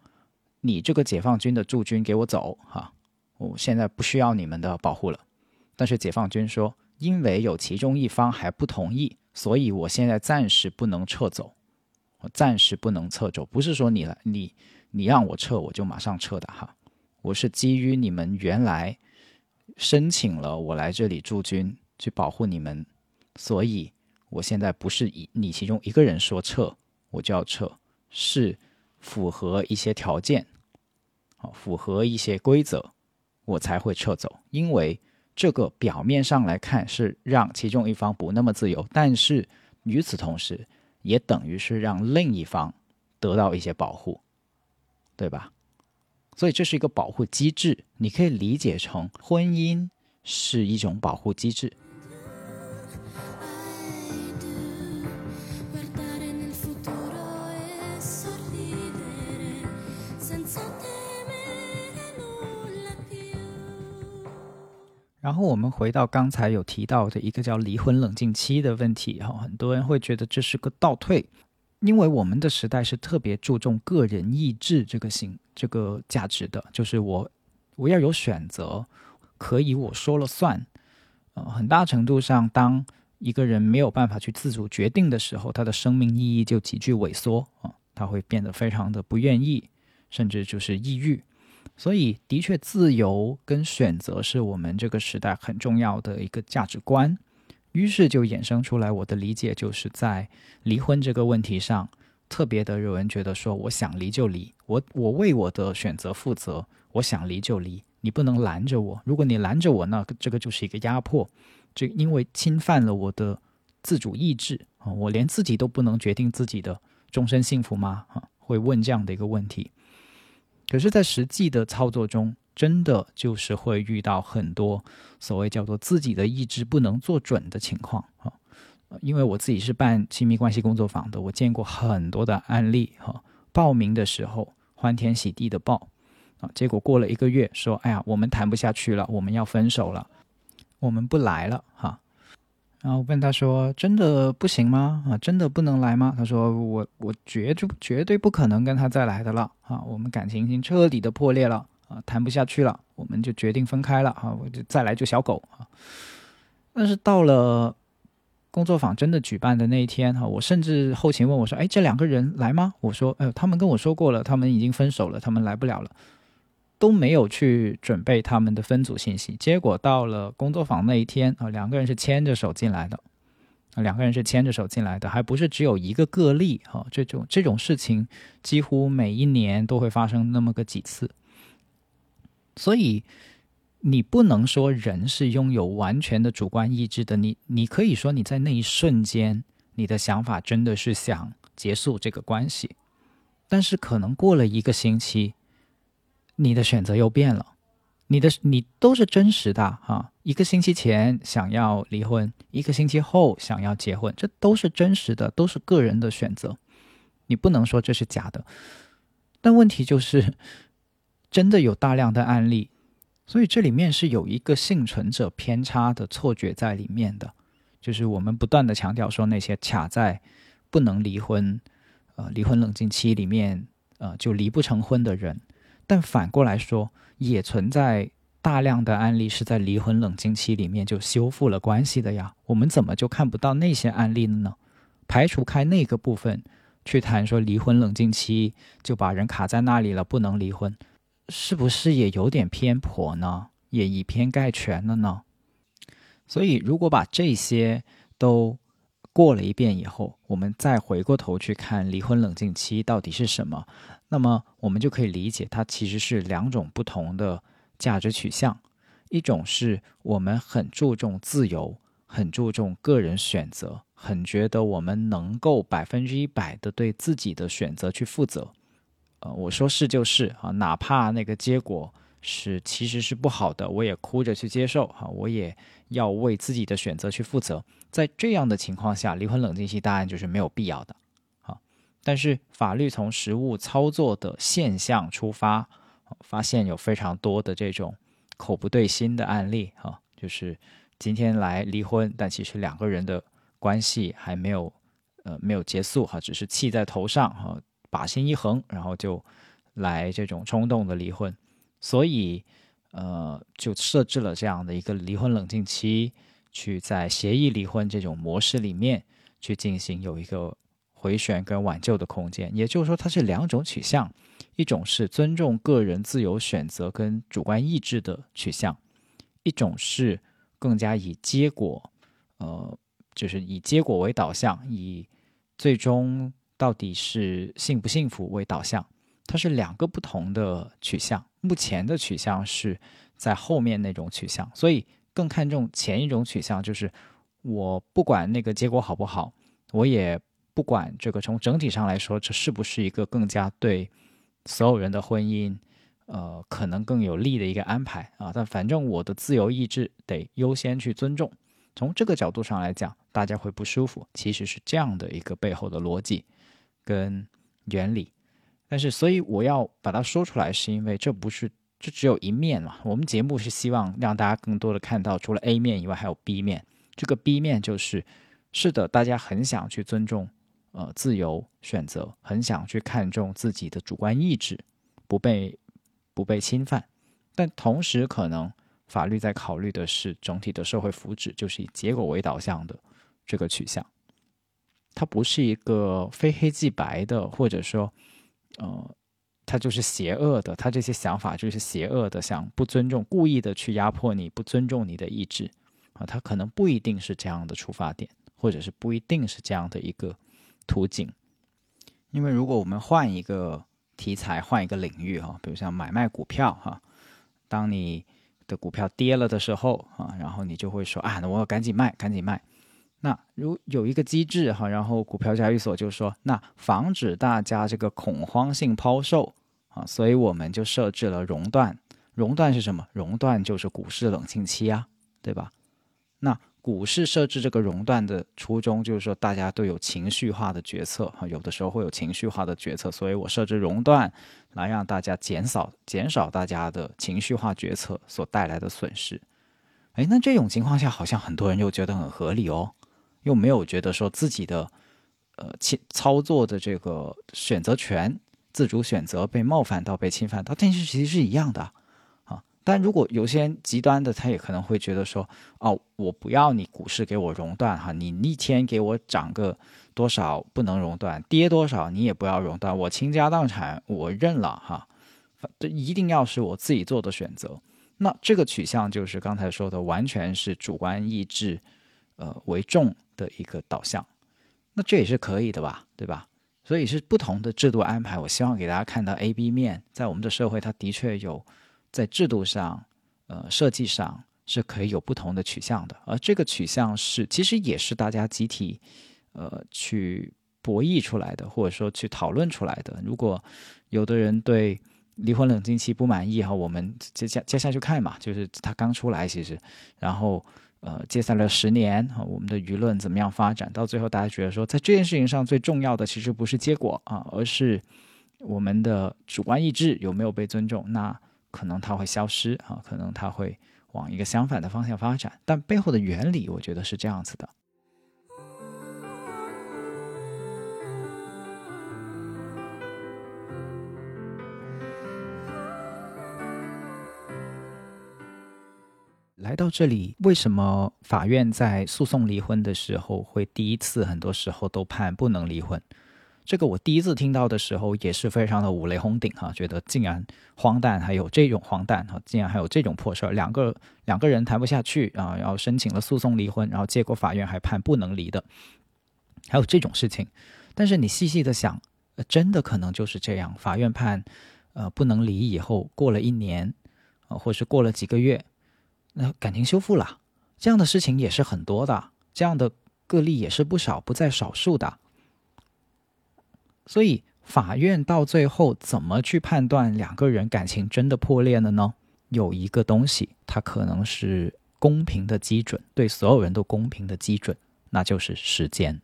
你这个解放军的驻军给我走哈，我现在不需要你们的保护了。”但是解放军说：“因为有其中一方还不同意。”所以，我现在暂时不能撤走，我暂时不能撤走，不是说你来，你你让我撤，我就马上撤的哈。我是基于你们原来申请了我来这里驻军去保护你们，所以我现在不是以你其中一个人说撤我就要撤，是符合一些条件，符合一些规则，我才会撤走，因为。这个表面上来看是让其中一方不那么自由，但是与此同时，也等于是让另一方得到一些保护，对吧？所以这是一个保护机制，你可以理解成婚姻是一种保护机制。然后我们回到刚才有提到的一个叫离婚冷静期的问题，哈，很多人会觉得这是个倒退，因为我们的时代是特别注重个人意志这个性这个价值的，就是我我要有选择，可以我说了算，呃，很大程度上，当一个人没有办法去自主决定的时候，他的生命意义就急剧萎缩啊，他会变得非常的不愿意，甚至就是抑郁。所以，的确，自由跟选择是我们这个时代很重要的一个价值观。于是就衍生出来，我的理解就是在离婚这个问题上，特别的有人觉得说，我想离就离，我我为我的选择负责，我想离就离，你不能拦着我。如果你拦着我，那这个就是一个压迫，这因为侵犯了我的自主意志啊，我连自己都不能决定自己的终身幸福吗？啊，会问这样的一个问题。可是，在实际的操作中，真的就是会遇到很多所谓叫做自己的意志不能做准的情况啊。因为我自己是办亲密关系工作坊的，我见过很多的案例哈。报名的时候欢天喜地的报啊，结果过了一个月，说：“哎呀，我们谈不下去了，我们要分手了，我们不来了。”哈。然后问他说：“真的不行吗？啊，真的不能来吗？”他说：“我我绝就绝对不可能跟他再来的了啊！我们感情已经彻底的破裂了啊，谈不下去了，我们就决定分开了啊！我就再来就小狗啊！但是到了工作坊真的举办的那一天哈，我甚至后勤问我说：‘哎，这两个人来吗？’我说：‘哎，他们跟我说过了，他们已经分手了，他们来不了了。’都没有去准备他们的分组信息，结果到了工作坊那一天啊，两个人是牵着手进来的，啊，两个人是牵着手进来的，还不是只有一个个例啊，这种这种事情几乎每一年都会发生那么个几次，所以你不能说人是拥有完全的主观意志的，你你可以说你在那一瞬间你的想法真的是想结束这个关系，但是可能过了一个星期。你的选择又变了，你的你都是真实的哈。一个星期前想要离婚，一个星期后想要结婚，这都是真实的，都是个人的选择。你不能说这是假的。但问题就是，真的有大量的案例，所以这里面是有一个幸存者偏差的错觉在里面的。就是我们不断的强调说，那些卡在不能离婚，呃，离婚冷静期里面，呃，就离不成婚的人。但反过来说，也存在大量的案例是在离婚冷静期里面就修复了关系的呀。我们怎么就看不到那些案例了呢？排除开那个部分，去谈说离婚冷静期就把人卡在那里了，不能离婚，是不是也有点偏颇呢？也以偏概全了呢？所以，如果把这些都过了一遍以后，我们再回过头去看离婚冷静期到底是什么？那么我们就可以理解，它其实是两种不同的价值取向。一种是我们很注重自由，很注重个人选择，很觉得我们能够百分之一百的对自己的选择去负责。呃，我说是就是啊，哪怕那个结果是其实是不好的，我也哭着去接受哈，我也要为自己的选择去负责。在这样的情况下，离婚冷静期答案就是没有必要的。啊但是法律从实物操作的现象出发，发现有非常多的这种口不对心的案例哈，就是今天来离婚，但其实两个人的关系还没有呃没有结束哈，只是气在头上哈，把心一横，然后就来这种冲动的离婚，所以呃就设置了这样的一个离婚冷静期，去在协议离婚这种模式里面去进行有一个。回旋跟挽救的空间，也就是说，它是两种取向，一种是尊重个人自由选择跟主观意志的取向，一种是更加以结果，呃，就是以结果为导向，以最终到底是幸不幸福为导向，它是两个不同的取向。目前的取向是在后面那种取向，所以更看重前一种取向，就是我不管那个结果好不好，我也。不管这个从整体上来说，这是不是一个更加对所有人的婚姻，呃，可能更有利的一个安排啊？但反正我的自由意志得优先去尊重。从这个角度上来讲，大家会不舒服，其实是这样的一个背后的逻辑跟原理。但是，所以我要把它说出来，是因为这不是这只有一面嘛？我们节目是希望让大家更多的看到，除了 A 面以外，还有 B 面。这个 B 面就是，是的，大家很想去尊重。呃，自由选择，很想去看重自己的主观意志，不被不被侵犯，但同时可能法律在考虑的是整体的社会福祉，就是以结果为导向的这个取向，它不是一个非黑即白的，或者说，呃，他就是邪恶的，他这些想法就是邪恶的，想不尊重，故意的去压迫你，不尊重你的意志，啊，他可能不一定是这样的出发点，或者是不一定是这样的一个。途径，因为如果我们换一个题材，换一个领域哈，比如像买卖股票哈，当你的股票跌了的时候啊，然后你就会说啊，那我要赶紧卖，赶紧卖。那如有一个机制哈，然后股票交易所就说，那防止大家这个恐慌性抛售啊，所以我们就设置了熔断。熔断是什么？熔断就是股市冷静期啊，对吧？那。股市设置这个熔断的初衷，就是说大家都有情绪化的决策哈，有的时候会有情绪化的决策，所以我设置熔断来让大家减少减少大家的情绪化决策所带来的损失。哎，那这种情况下，好像很多人又觉得很合理哦，又没有觉得说自己的呃操操作的这个选择权、自主选择被冒犯到、被侵犯到，但是其实是一样的啊。但如果有些极端的，他也可能会觉得说，哦，我不要你股市给我熔断哈，你一天给我涨个多少不能熔断，跌多少你也不要熔断，我倾家荡产我认了哈，这一定要是我自己做的选择。那这个取向就是刚才说的，完全是主观意志，呃为重的一个导向。那这也是可以的吧，对吧？所以是不同的制度安排。我希望给大家看到 A、B 面，在我们的社会，它的确有。在制度上，呃，设计上是可以有不同的取向的，而这个取向是其实也是大家集体，呃，去博弈出来的，或者说去讨论出来的。如果有的人对离婚冷静期不满意哈，我们接下接下去看嘛，就是他刚出来其实，然后呃，接下来十年啊，我们的舆论怎么样发展？到最后大家觉得说，在这件事情上最重要的其实不是结果啊，而是我们的主观意志有没有被尊重？那可能它会消失啊，可能它会往一个相反的方向发展，但背后的原理，我觉得是这样子的。来到这里，为什么法院在诉讼离婚的时候会第一次，很多时候都判不能离婚？这个我第一次听到的时候也是非常的五雷轰顶哈，觉得竟然荒诞，还有这种荒诞哈，竟然还有这种破事儿，两个两个人谈不下去啊，然后申请了诉讼离婚，然后结果法院还判不能离的，还有这种事情。但是你细细的想，真的可能就是这样，法院判呃不能离以后，过了一年啊，或是过了几个月，那感情修复了，这样的事情也是很多的，这样的个例也是不少，不在少数的。所以，法院到最后怎么去判断两个人感情真的破裂了呢？有一个东西，它可能是公平的基准，对所有人都公平的基准，那就是时间。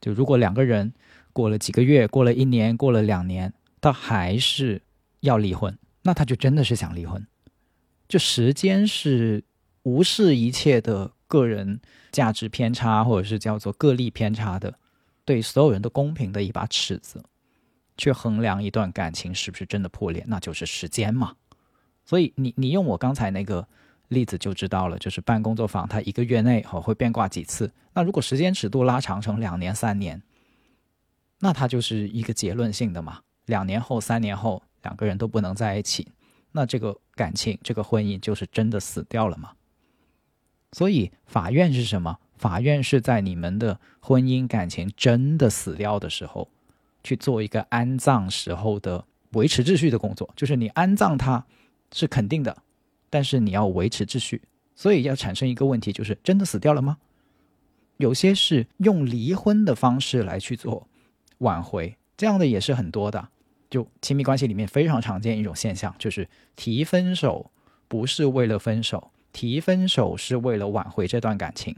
就如果两个人过了几个月，过了一年，过了两年，他还是要离婚，那他就真的是想离婚。就时间是无视一切的个人价值偏差，或者是叫做个例偏差的，对所有人都公平的一把尺子，去衡量一段感情是不是真的破裂，那就是时间嘛。所以你你用我刚才那个例子就知道了，就是办工作坊，它一个月内哦会变卦几次。那如果时间尺度拉长成两年、三年，那它就是一个结论性的嘛。两年后、三年后，两个人都不能在一起，那这个感情、这个婚姻就是真的死掉了嘛？所以法院是什么？法院是在你们的婚姻感情真的死掉的时候，去做一个安葬时候的维持秩序的工作，就是你安葬他。是肯定的，但是你要维持秩序，所以要产生一个问题，就是真的死掉了吗？有些是用离婚的方式来去做挽回，这样的也是很多的。就亲密关系里面非常常见一种现象，就是提分手不是为了分手，提分手是为了挽回这段感情。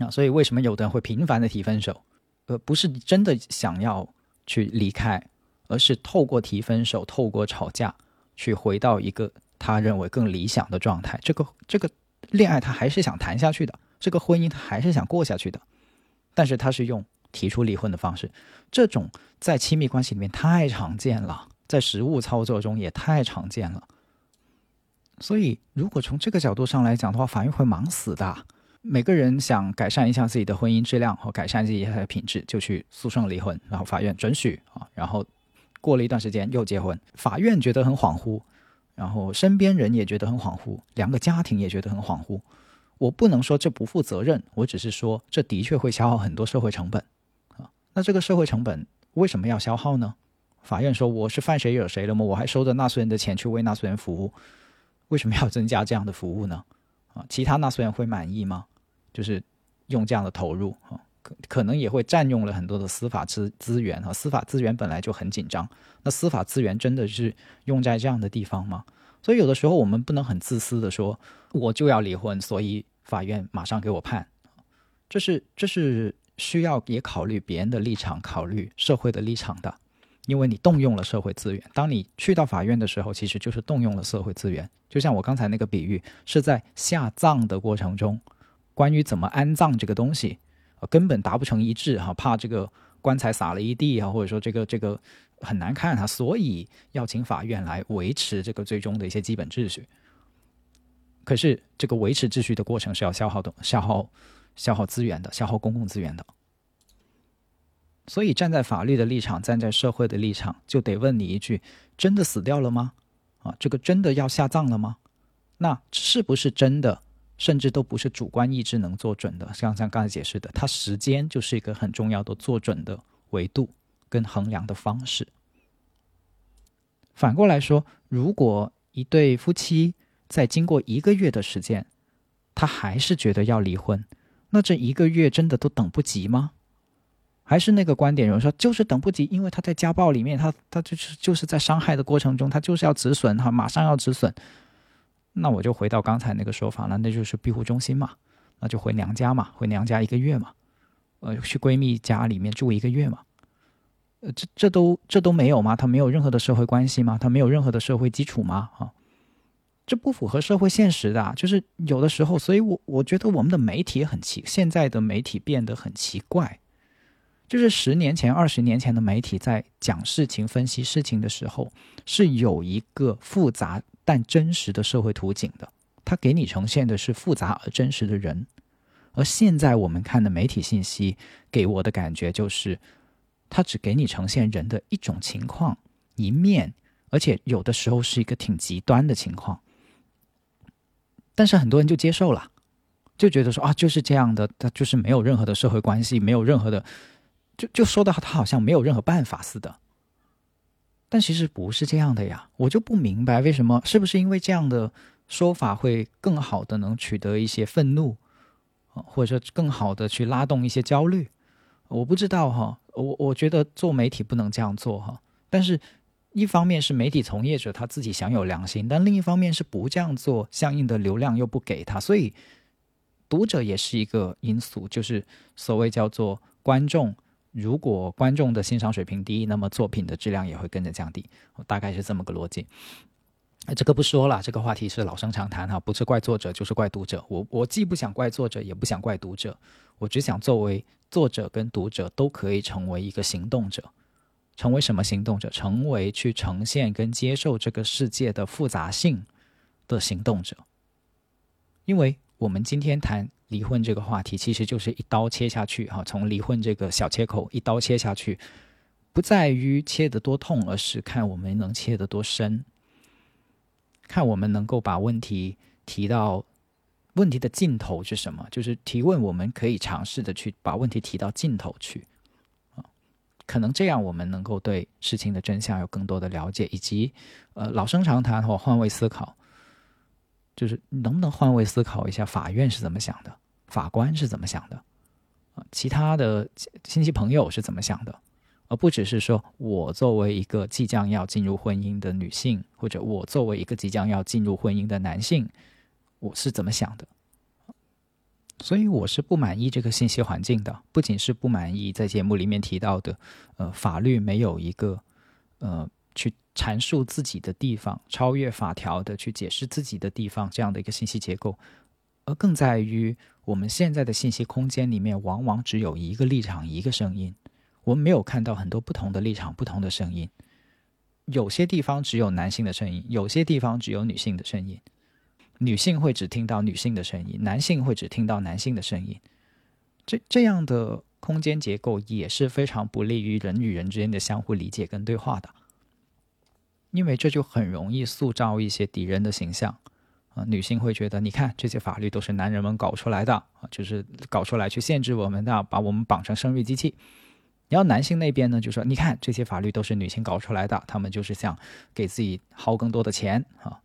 啊，所以为什么有的人会频繁的提分手？呃，不是真的想要去离开，而是透过提分手，透过吵架。去回到一个他认为更理想的状态，这个这个恋爱他还是想谈下去的，这个婚姻他还是想过下去的，但是他是用提出离婚的方式，这种在亲密关系里面太常见了，在实物操作中也太常见了。所以，如果从这个角度上来讲的话，法院会忙死的。每个人想改善一下自己的婚姻质量和改善自己的品质，就去诉讼离婚，然后法院准许啊，然后。过了一段时间又结婚，法院觉得很恍惚，然后身边人也觉得很恍惚，两个家庭也觉得很恍惚。我不能说这不负责任，我只是说这的确会消耗很多社会成本。那这个社会成本为什么要消耗呢？法院说我是犯谁惹谁了吗？我还收着纳税人的钱去为纳税人服务，为什么要增加这样的服务呢？啊，其他纳税人会满意吗？就是用这样的投入啊。可可能也会占用了很多的司法资资源哈，司法资源本来就很紧张，那司法资源真的是用在这样的地方吗？所以有的时候我们不能很自私的说，我就要离婚，所以法院马上给我判，这是这是需要也考虑别人的立场，考虑社会的立场的，因为你动用了社会资源，当你去到法院的时候，其实就是动用了社会资源，就像我刚才那个比喻，是在下葬的过程中，关于怎么安葬这个东西。啊根本达不成一致哈，怕这个棺材撒了一地啊，或者说这个这个很难看哈，所以要请法院来维持这个最终的一些基本秩序。可是这个维持秩序的过程是要消耗的，消耗消耗资源的，消耗公共资源的。所以站在法律的立场，站在社会的立场，就得问你一句：真的死掉了吗？啊，这个真的要下葬了吗？那是不是真的？甚至都不是主观意志能做准的，像像刚才解释的，它时间就是一个很重要的做准的维度跟衡量的方式。反过来说，如果一对夫妻在经过一个月的时间，他还是觉得要离婚，那这一个月真的都等不及吗？还是那个观点，有人说就是等不及，因为他在家暴里面，他他就是就是在伤害的过程中，他就是要止损，哈，马上要止损。那我就回到刚才那个说法了，那就是庇护中心嘛，那就回娘家嘛，回娘家一个月嘛，呃，去闺蜜家里面住一个月嘛，呃，这这都这都没有吗？他没有任何的社会关系吗？他没有任何的社会基础吗？啊，这不符合社会现实的，就是有的时候，所以我我觉得我们的媒体很奇，现在的媒体变得很奇怪，就是十年前、二十年前的媒体在讲事情、分析事情的时候，是有一个复杂。但真实的社会图景的，它给你呈现的是复杂而真实的人，而现在我们看的媒体信息给我的感觉就是，它只给你呈现人的一种情况一面，而且有的时候是一个挺极端的情况，但是很多人就接受了，就觉得说啊就是这样的，他就是没有任何的社会关系，没有任何的，就就说到他好像没有任何办法似的。但其实不是这样的呀，我就不明白为什么？是不是因为这样的说法会更好的能取得一些愤怒，或者说更好的去拉动一些焦虑？我不知道哈，我我觉得做媒体不能这样做哈。但是，一方面是媒体从业者他自己享有良心，但另一方面是不这样做，相应的流量又不给他，所以读者也是一个因素，就是所谓叫做观众。如果观众的欣赏水平低，那么作品的质量也会跟着降低，大概是这么个逻辑。这个不说了，这个话题是老生常谈哈，不是怪作者就是怪读者。我我既不想怪作者，也不想怪读者，我只想作为作者跟读者都可以成为一个行动者，成为什么行动者？成为去呈现跟接受这个世界的复杂性的行动者。因为我们今天谈离婚这个话题，其实就是一刀切下去哈，从离婚这个小切口一刀切下去，不在于切得多痛，而是看我们能切得多深。看我们能够把问题提到问题的尽头是什么？就是提问，我们可以尝试的去把问题提到尽头去。可能这样，我们能够对事情的真相有更多的了解，以及呃老生常谈或换位思考，就是能不能换位思考一下，法院是怎么想的，法官是怎么想的啊？其他的亲戚朋友是怎么想的？而不只是说，我作为一个即将要进入婚姻的女性，或者我作为一个即将要进入婚姻的男性，我是怎么想的？所以我是不满意这个信息环境的。不仅是不满意在节目里面提到的，呃，法律没有一个呃去阐述自己的地方，超越法条的去解释自己的地方这样的一个信息结构，而更在于我们现在的信息空间里面，往往只有一个立场，一个声音。我们没有看到很多不同的立场、不同的声音。有些地方只有男性的声音，有些地方只有女性的声音。女性会只听到女性的声音，男性会只听到男性的声音。这这样的空间结构也是非常不利于人与人之间的相互理解跟对话的，因为这就很容易塑造一些敌人的形象啊。女性会觉得，你看这些法律都是男人们搞出来的啊，就是搞出来去限制我们的，把我们绑成生育机器。然后男性那边呢，就说：“你看这些法律都是女性搞出来的，他们就是想给自己薅更多的钱啊，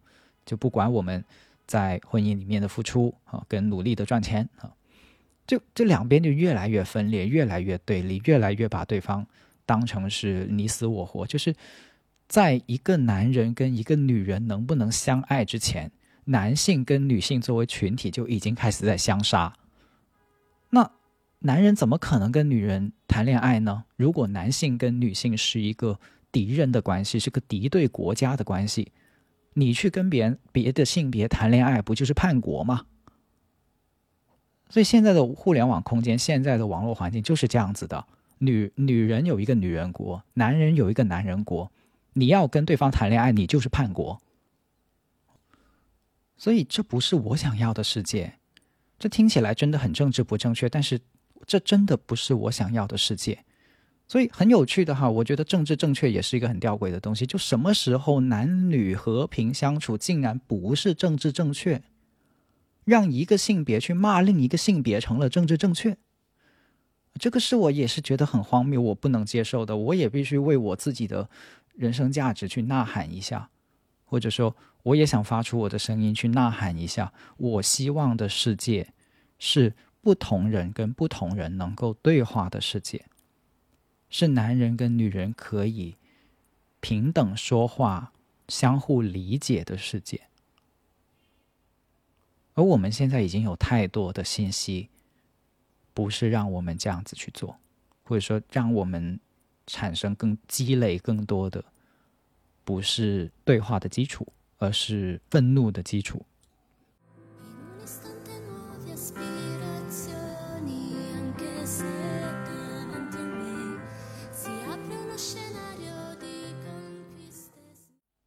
就不管我们在婚姻里面的付出啊，跟努力的赚钱啊，就这两边就越来越分裂，越来越对立，越来越把对方当成是你死我活。就是在一个男人跟一个女人能不能相爱之前，男性跟女性作为群体就已经开始在相杀。那。”男人怎么可能跟女人谈恋爱呢？如果男性跟女性是一个敌人的关系，是个敌对国家的关系，你去跟别人别的性别谈恋爱，不就是叛国吗？所以现在的互联网空间，现在的网络环境就是这样子的：女女人有一个女人国，男人有一个男人国，你要跟对方谈恋爱，你就是叛国。所以这不是我想要的世界。这听起来真的很政治不正确，但是。这真的不是我想要的世界，所以很有趣的哈。我觉得政治正确也是一个很吊诡的东西。就什么时候男女和平相处，竟然不是政治正确？让一个性别去骂另一个性别成了政治正确？这个是我也是觉得很荒谬，我不能接受的。我也必须为我自己的人生价值去呐喊一下，或者说，我也想发出我的声音去呐喊一下。我希望的世界是。不同人跟不同人能够对话的世界，是男人跟女人可以平等说话、相互理解的世界。而我们现在已经有太多的信息，不是让我们这样子去做，或者说让我们产生更积累更多的，不是对话的基础，而是愤怒的基础。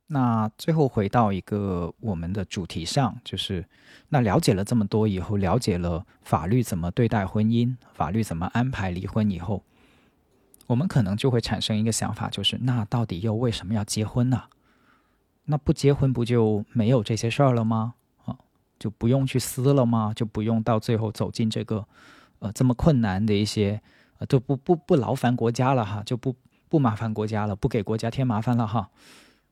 那最后回到一个我们的主题上，就是那了解了这么多以后，了解了法律怎么对待婚姻，法律怎么安排离婚以后，我们可能就会产生一个想法，就是那到底又为什么要结婚呢？那不结婚不就没有这些事儿了吗？啊，就不用去撕了吗？就不用到最后走进这个呃这么困难的一些呃就不不不劳烦国家了哈，就不不麻烦国家了，不给国家添麻烦了哈。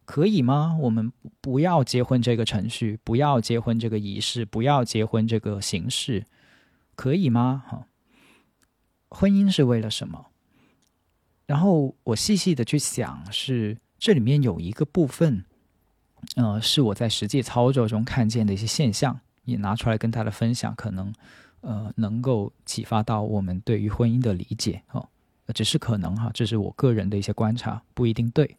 可以吗？我们不要结婚这个程序，不要结婚这个仪式，不要结婚这个形式，可以吗？哈，婚姻是为了什么？然后我细细的去想，是这里面有一个部分，呃，是我在实际操作中看见的一些现象，也拿出来跟大家分享，可能呃能够启发到我们对于婚姻的理解。哦，只是可能哈，这是我个人的一些观察，不一定对。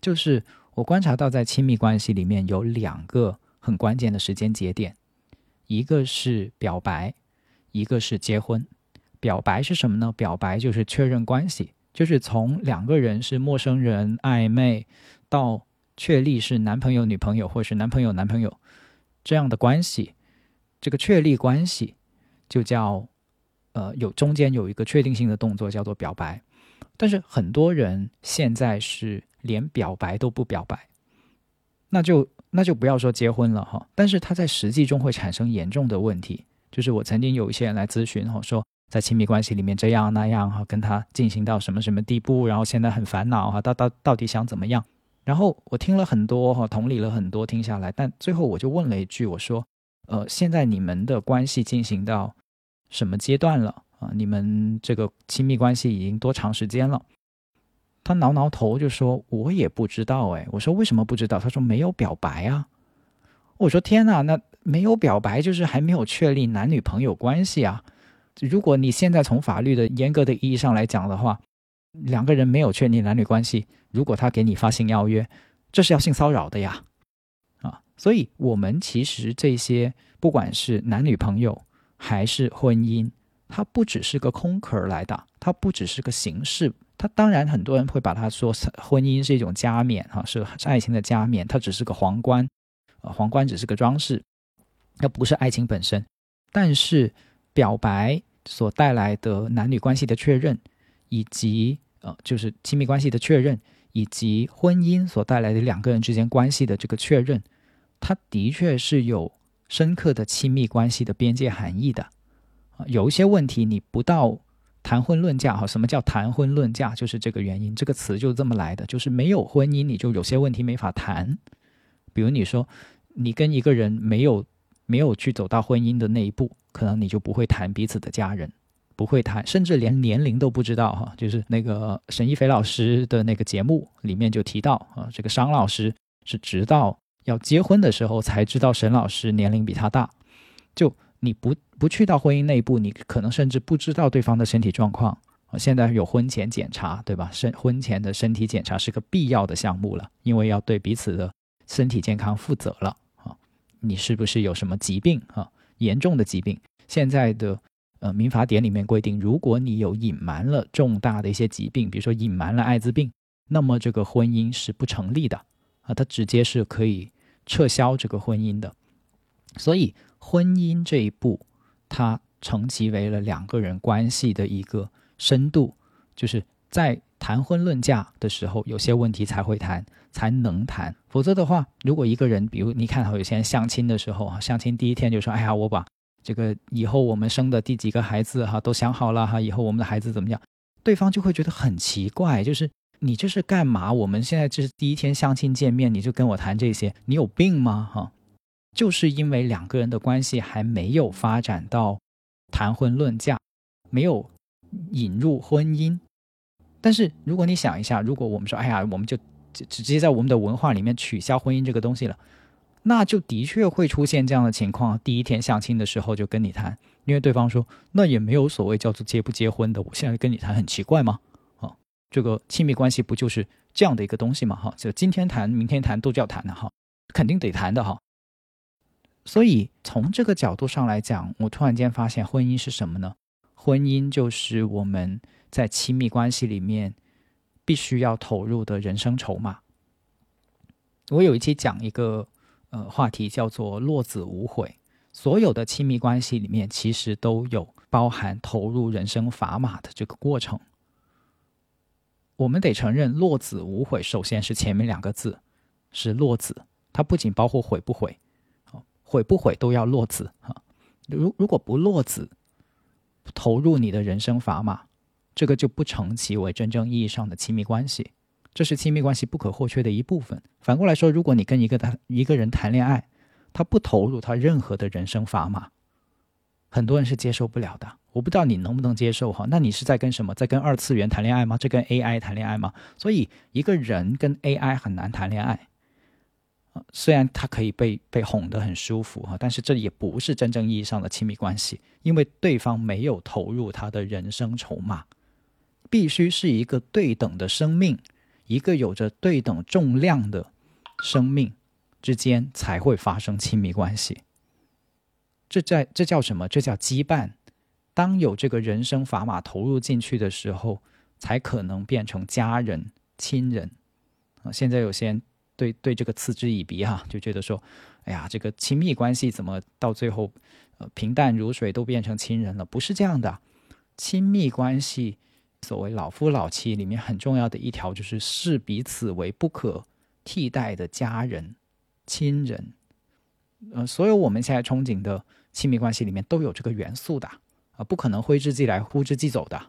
就是我观察到，在亲密关系里面有两个很关键的时间节点，一个是表白，一个是结婚。表白是什么呢？表白就是确认关系，就是从两个人是陌生人暧昧，到确立是男朋友女朋友或是男朋友男朋友这样的关系，这个确立关系就叫。呃，有中间有一个确定性的动作叫做表白，但是很多人现在是连表白都不表白，那就那就不要说结婚了哈。但是他在实际中会产生严重的问题，就是我曾经有一些人来咨询哈，说在亲密关系里面这样那样哈，跟他进行到什么什么地步，然后现在很烦恼哈，到到到底想怎么样？然后我听了很多哈，同理了很多，听下来，但最后我就问了一句，我说，呃，现在你们的关系进行到。什么阶段了啊？你们这个亲密关系已经多长时间了？他挠挠头就说：“我也不知道。”哎，我说：“为什么不知道？”他说：“没有表白啊。”我说：“天哪，那没有表白就是还没有确立男女朋友关系啊？如果你现在从法律的严格的意义上来讲的话，两个人没有确立男女关系，如果他给你发性邀约，这是要性骚扰的呀！啊，所以我们其实这些不管是男女朋友。还是婚姻，它不只是个空壳来的，它不只是个形式。他当然很多人会把它说婚姻是一种加冕，哈，是爱情的加冕，它只是个皇冠，呃，皇冠只是个装饰，它不是爱情本身。但是表白所带来的男女关系的确认，以及呃，就是亲密关系的确认，以及婚姻所带来的两个人之间关系的这个确认，它的确是有。深刻的亲密关系的边界含义的，有一些问题你不到谈婚论嫁哈，什么叫谈婚论嫁？就是这个原因，这个词就这么来的，就是没有婚姻，你就有些问题没法谈。比如你说你跟一个人没有没有去走到婚姻的那一步，可能你就不会谈彼此的家人，不会谈，甚至连年龄都不知道哈。就是那个沈一飞老师的那个节目里面就提到啊，这个商老师是直到。要结婚的时候才知道沈老师年龄比他大，就你不不去到婚姻那一步，你可能甚至不知道对方的身体状况。现在有婚前检查，对吧？身婚前的身体检查是个必要的项目了，因为要对彼此的身体健康负责了啊。你是不是有什么疾病啊？严重的疾病？现在的呃民法典里面规定，如果你有隐瞒了重大的一些疾病，比如说隐瞒了艾滋病，那么这个婚姻是不成立的。啊，它直接是可以撤销这个婚姻的，所以婚姻这一步，它成其为了两个人关系的一个深度，就是在谈婚论嫁的时候，有些问题才会谈，才能谈。否则的话，如果一个人，比如你看到有些人相亲的时候啊，相亲第一天就说：“哎呀，我把这个以后我们生的第几个孩子哈都想好了哈，以后我们的孩子怎么样？”对方就会觉得很奇怪，就是。你这是干嘛？我们现在这是第一天相亲见面，你就跟我谈这些，你有病吗？哈，就是因为两个人的关系还没有发展到谈婚论嫁，没有引入婚姻。但是如果你想一下，如果我们说，哎呀，我们就直接在我们的文化里面取消婚姻这个东西了，那就的确会出现这样的情况：第一天相亲的时候就跟你谈，因为对方说，那也没有所谓叫做结不结婚的，我现在跟你谈很奇怪吗？啊这个亲密关系不就是这样的一个东西嘛？哈，就今天谈，明天谈，都叫谈的哈，肯定得谈的哈。所以从这个角度上来讲，我突然间发现，婚姻是什么呢？婚姻就是我们在亲密关系里面必须要投入的人生筹码。我有一期讲一个呃话题，叫做“落子无悔”。所有的亲密关系里面，其实都有包含投入人生砝码的这个过程。我们得承认“落子无悔”，首先是前面两个字是“落子”，它不仅包括悔不悔，悔不悔都要落子哈。如如果不落子，投入你的人生砝码，这个就不成其为真正意义上的亲密关系，这是亲密关系不可或缺的一部分。反过来说，如果你跟一个他一个人谈恋爱，他不投入他任何的人生砝码，很多人是接受不了的。我不知道你能不能接受哈？那你是在跟什么？在跟二次元谈恋爱吗？在跟 AI 谈恋爱吗？所以一个人跟 AI 很难谈恋爱虽然他可以被被哄得很舒服哈，但是这也不是真正意义上的亲密关系，因为对方没有投入他的人生筹码，必须是一个对等的生命，一个有着对等重量的生命之间才会发生亲密关系。这在这叫什么？这叫羁绊。当有这个人生砝码投入进去的时候，才可能变成家人、亲人。啊，现在有些对对这个嗤之以鼻哈，就觉得说，哎呀，这个亲密关系怎么到最后，呃，平淡如水都变成亲人了？不是这样的，亲密关系。所谓老夫老妻里面很重要的一条，就是视彼此为不可替代的家人、亲人。呃，所有我们现在憧憬的亲密关系里面都有这个元素的啊，不可能挥之即来呼之即走的，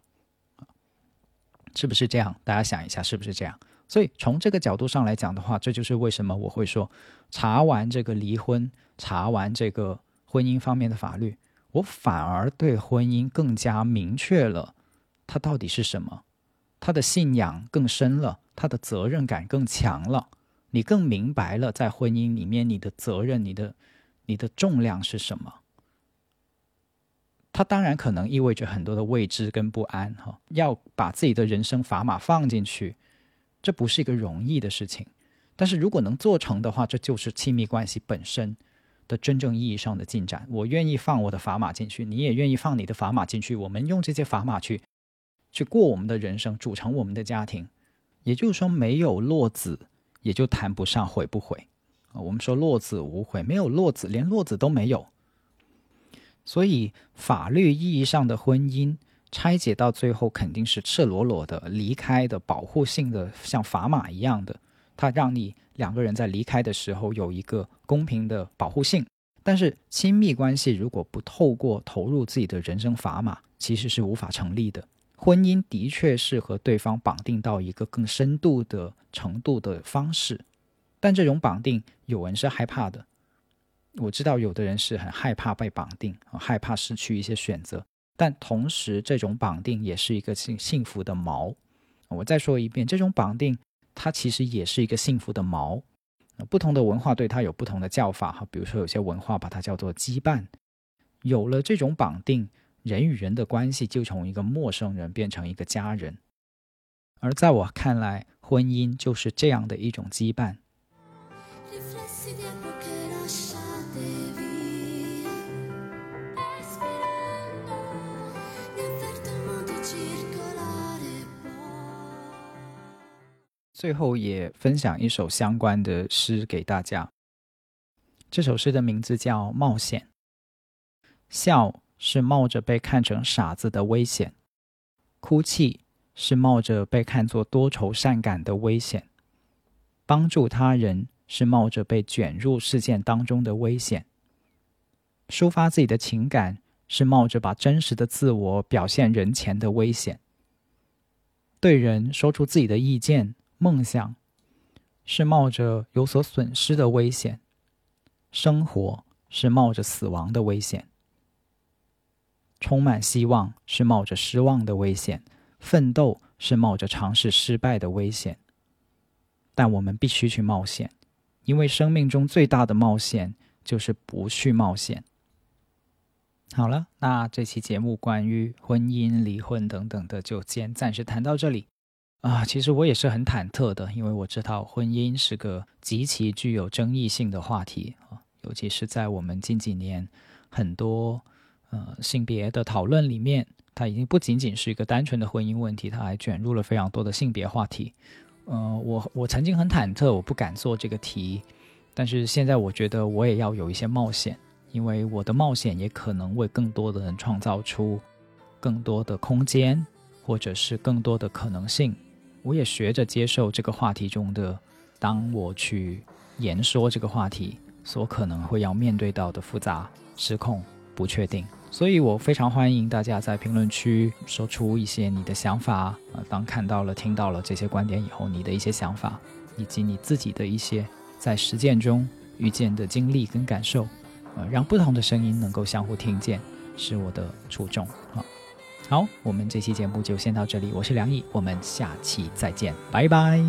是不是这样？大家想一下，是不是这样？所以从这个角度上来讲的话，这就是为什么我会说，查完这个离婚，查完这个婚姻方面的法律，我反而对婚姻更加明确了。它到底是什么？他的信仰更深了，他的责任感更强了。你更明白了，在婚姻里面，你的责任、你的、你的重量是什么？他当然可能意味着很多的未知跟不安，哈。要把自己的人生砝码放进去，这不是一个容易的事情。但是如果能做成的话，这就是亲密关系本身的真正意义上的进展。我愿意放我的砝码进去，你也愿意放你的砝码进去，我们用这些砝码去。去过我们的人生，组成我们的家庭，也就是说，没有落子，也就谈不上悔不悔啊。我们说落子无悔，没有落子，连落子都没有。所以，法律意义上的婚姻拆解到最后，肯定是赤裸裸的离开的，保护性的，像砝码一样的，它让你两个人在离开的时候有一个公平的保护性。但是，亲密关系如果不透过投入自己的人生砝码，其实是无法成立的。婚姻的确是和对方绑定到一个更深度的程度的方式，但这种绑定有人是害怕的。我知道有的人是很害怕被绑定，害怕失去一些选择，但同时这种绑定也是一个幸幸福的锚。我再说一遍，这种绑定它其实也是一个幸福的锚。不同的文化对它有不同的叫法哈，比如说有些文化把它叫做羁绊。有了这种绑定。人与人的关系就从一个陌生人变成一个家人，而在我看来，婚姻就是这样的一种羁绊。最后也分享一首相关的诗给大家。这首诗的名字叫《冒险》，笑。是冒着被看成傻子的危险，哭泣是冒着被看作多愁善感的危险，帮助他人是冒着被卷入事件当中的危险，抒发自己的情感是冒着把真实的自我表现人前的危险，对人说出自己的意见、梦想是冒着有所损失的危险，生活是冒着死亡的危险。充满希望是冒着失望的危险，奋斗是冒着尝试失败的危险。但我们必须去冒险，因为生命中最大的冒险就是不去冒险。好了，那这期节目关于婚姻、离婚等等的，就先暂时谈到这里。啊，其实我也是很忐忑的，因为我知道婚姻是个极其具有争议性的话题啊，尤其是在我们近几年很多。呃，性别的讨论里面，它已经不仅仅是一个单纯的婚姻问题，它还卷入了非常多的性别话题。呃，我我曾经很忐忑，我不敢做这个题，但是现在我觉得我也要有一些冒险，因为我的冒险也可能为更多的人创造出更多的空间，或者是更多的可能性。我也学着接受这个话题中的，当我去言说这个话题所可能会要面对到的复杂、失控、不确定。所以，我非常欢迎大家在评论区说出一些你的想法呃。当看到了、听到了这些观点以后，你的一些想法，以及你自己的一些在实践中遇见的经历跟感受，呃，让不同的声音能够相互听见，是我的初衷啊。好，我们这期节目就先到这里，我是梁毅，我们下期再见，拜拜。